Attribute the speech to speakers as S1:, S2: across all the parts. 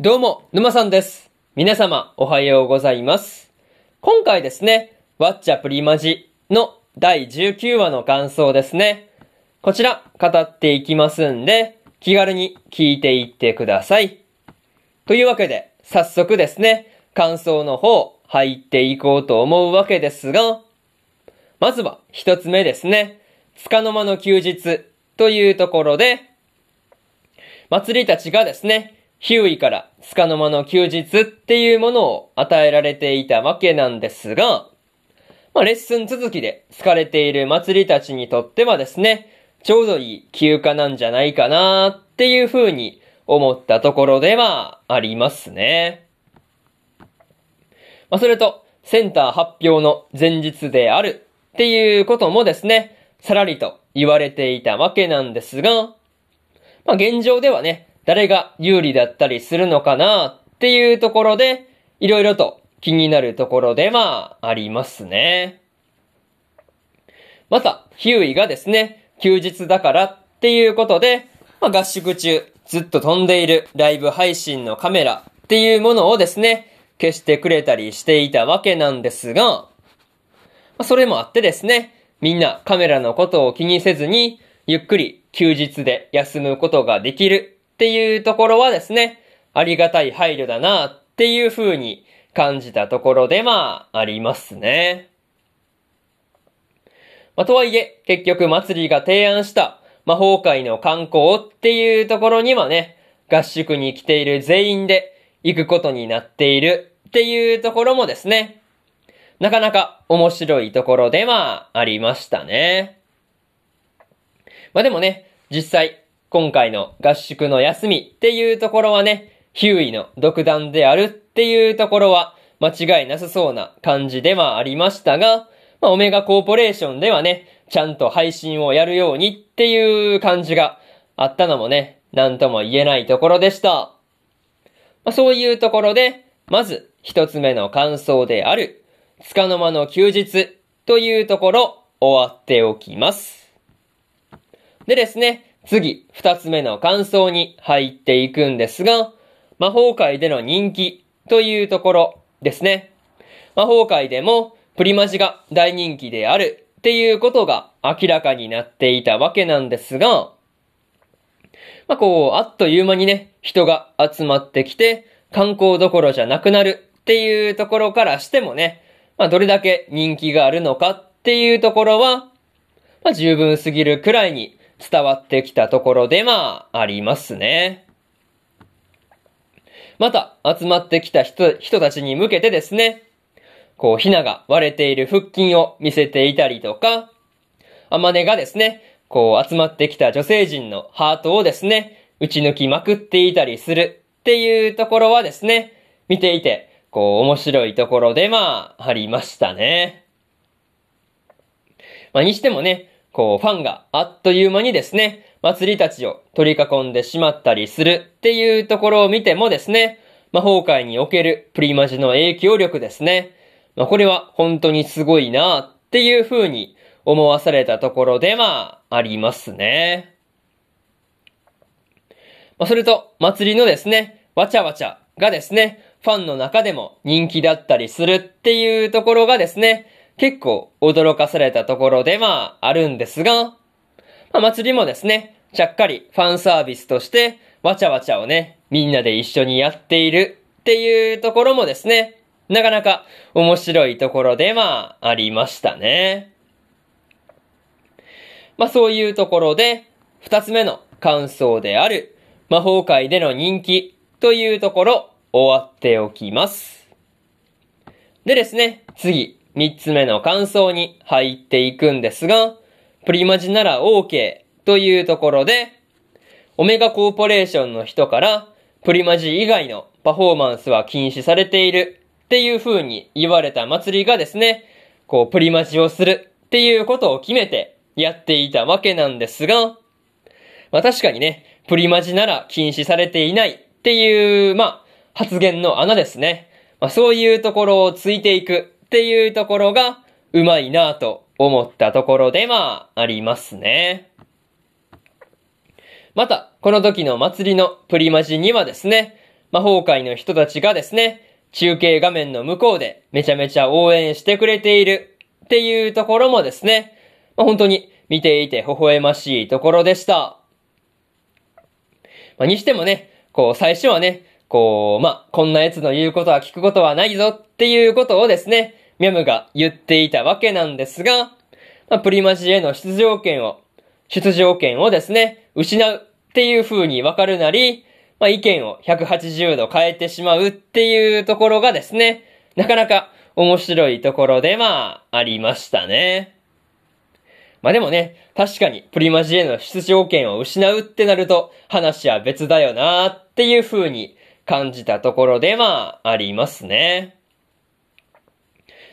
S1: どうも、沼さんです。皆様、おはようございます。今回ですね、ワッチャプリマジの第19話の感想ですね。こちら、語っていきますんで、気軽に聞いていってください。というわけで、早速ですね、感想の方、入っていこうと思うわけですが、まずは一つ目ですね、つかの間の休日というところで、祭りたちがですね、ヒューイからつかの間の休日っていうものを与えられていたわけなんですが、まあ、レッスン続きで疲れている祭りたちにとってはですね、ちょうどいい休暇なんじゃないかなっていう風に思ったところではありますね。まあ、それと、センター発表の前日であるっていうこともですね、さらりと言われていたわけなんですが、まあ、現状ではね、誰が有利だったりするのかなっていうところで、いろいろと気になるところではありますね。また、ヒューイがですね、休日だからっていうことで、まあ、合宿中ずっと飛んでいるライブ配信のカメラっていうものをですね、消してくれたりしていたわけなんですが、まあ、それもあってですね、みんなカメラのことを気にせずに、ゆっくり休日で休むことができるっていうところはですね、ありがたい配慮だなっていう風に感じたところでまあありますね。まあ、とはいえ、結局祭りが提案した魔法界の観光っていうところにはね、合宿に来ている全員で行くことになっているっていうところもですね、なかなか面白いところではありましたね。まあでもね、実際、今回の合宿の休みっていうところはね、ヒューイの独断であるっていうところは間違いなさそうな感じではありましたが、まあオメガコーポレーションではね、ちゃんと配信をやるようにっていう感じがあったのもね、なんとも言えないところでした。まあそういうところで、まず一つ目の感想である、つかの間の休日というところ終わっておきます。でですね、次、二つ目の感想に入っていくんですが、魔法界での人気というところですね。魔法界でもプリマジが大人気であるっていうことが明らかになっていたわけなんですが、まあこう、あっという間にね、人が集まってきて、観光どころじゃなくなるっていうところからしてもね、まあどれだけ人気があるのかっていうところは、まあ十分すぎるくらいに伝わってきたところでまあありますね。また、集まってきた人、人たちに向けてですね、こう、ひなが割れている腹筋を見せていたりとか、あまねがですね、こう、集まってきた女性陣のハートをですね、打ち抜きまくっていたりするっていうところはですね、見ていて、こう、面白いところでまあ、ありましたね。まあ、にしてもね、こう、ファンがあっという間にですね、祭りたちを取り囲んでしまったりするっていうところを見てもですね、魔法界におけるプリマジの影響力ですね。まあ、これは本当にすごいなっていう風に思わされたところではありますね。まあ、それと、祭りのですね、わちゃわちゃがですね、ファンの中でも人気だったりするっていうところがですね、結構驚かされたところではあるんですが、まあ、祭りもですね、ちゃっかりファンサービスとして、わちゃわちゃをね、みんなで一緒にやっているっていうところもですね、なかなか面白いところでまあ、ありましたね。まあそういうところで、二つ目の感想である、魔法界での人気というところ、終わっておきます。でですね、次、三つ目の感想に入っていくんですが、プリマジなら OK というところで、オメガコーポレーションの人から、プリマジ以外のパフォーマンスは禁止されているっていう風に言われた祭りがですね、こう、プリマジをするっていうことを決めてやっていたわけなんですが、まあ確かにね、プリマジなら禁止されていないっていう、まあ、発言の穴ですね。まあそういうところをついていくっていうところが、うまいなぁと思ったところでまあ、りますね。また、この時の祭りのプリマジにはですね、魔法界の人たちがですね、中継画面の向こうでめちゃめちゃ応援してくれているっていうところもですね、まあ、本当に見ていて微笑ましいところでした。まあ、にしてもね、こう最初はね、こう、まあ、こんな奴の言うことは聞くことはないぞっていうことをですね、ミャムが言っていたわけなんですが、まあ、プリマジへの出場権を、出場権をですね、失うっていう風にわかるなり、まあ、意見を180度変えてしまうっていうところがですね、なかなか面白いところでまあ、りましたね。まあでもね、確かにプリマジへの出場権を失うってなると話は別だよなっていう風に感じたところでまあ、ありますね。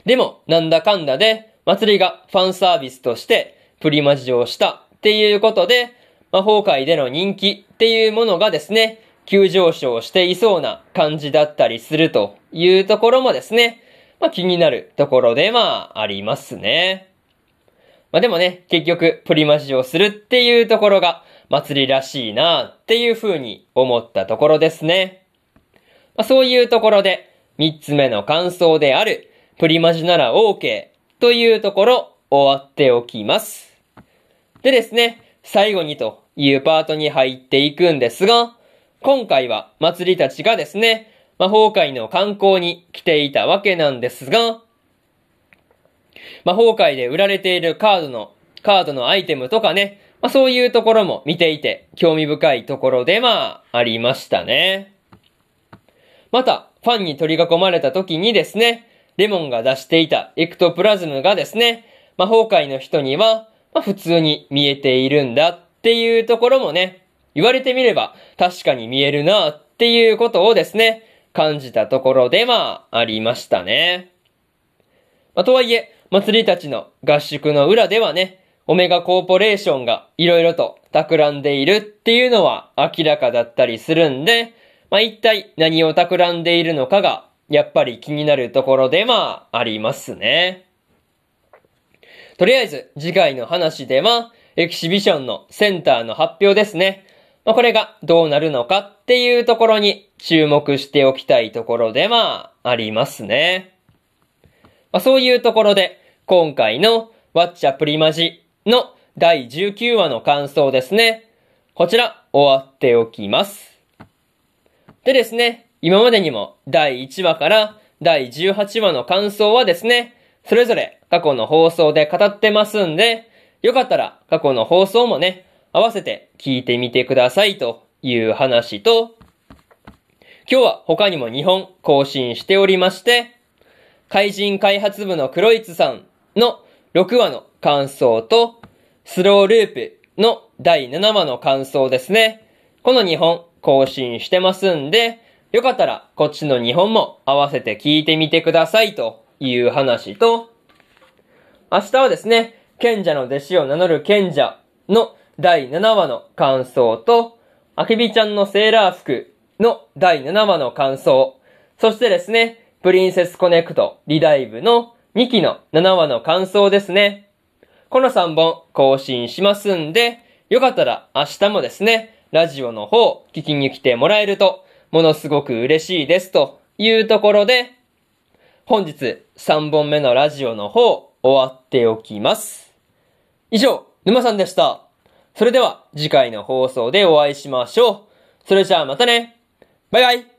S1: でも、なんだかんだで、祭りがファンサービスとしてプリマジをしたっていうことで、魔法界での人気っていうものがですね、急上昇していそうな感じだったりするというところもですね、まあ気になるところでまありますね。まあでもね、結局プリマジをするっていうところが祭りらしいなっていう風に思ったところですね。まあそういうところで三つ目の感想であるプリマジなら OK というところ終わっておきます。でですね、最後にというパートに入っていくんですが、今回は祭りたちがですね、魔法界の観光に来ていたわけなんですが、魔法界で売られているカードの、カードのアイテムとかね、まあそういうところも見ていて興味深いところでまあありましたね。また、ファンに取り囲まれた時にですね、レモンが出していたエクトプラズムがですね、魔法界の人には、まあ、普通に見えているんだっていうところもね、言われてみれば確かに見えるなっていうことをですね、感じたところでまあ、ありましたね。まあ、とはいえ、祭りたちの合宿の裏ではね、オメガコーポレーションが色々と企んでいるっていうのは明らかだったりするんで、まあ、一体何を企んでいるのかが、やっぱり気になるところでまあ、りますね。とりあえず、次回の話では、エキシビションのセンターの発表ですね。ま、これがどうなるのかっていうところに注目しておきたいところでまあ、ありますね。まあ、そういうところで、今回のワッチャプリマジの第19話の感想ですね。こちら、終わっておきます。でですね、今までにも第1話から第18話の感想はですね、それぞれ過去の放送で語ってますんで、よかったら過去の放送もね、合わせて聞いてみてくださいという話と、今日は他にも2本更新しておりまして、怪人開発部のクロイツさんの6話の感想と、スローループの第7話の感想ですね。この2本更新してますんで、よかったらこっちの2本も合わせて聞いてみてくださいという話と、明日はですね、賢者の弟子を名乗る賢者の第7話の感想と、あけびちゃんのセーラー服の第7話の感想、そしてですね、プリンセスコネクトリダイブの2期の7話の感想ですね。この3本更新しますんで、よかったら明日もですね、ラジオの方聞きに来てもらえると、ものすごく嬉しいですというところで、本日3本目のラジオの方終わっておきます。以上、沼さんでした。それでは次回の放送でお会いしましょう。それじゃあまたね。バイバイ。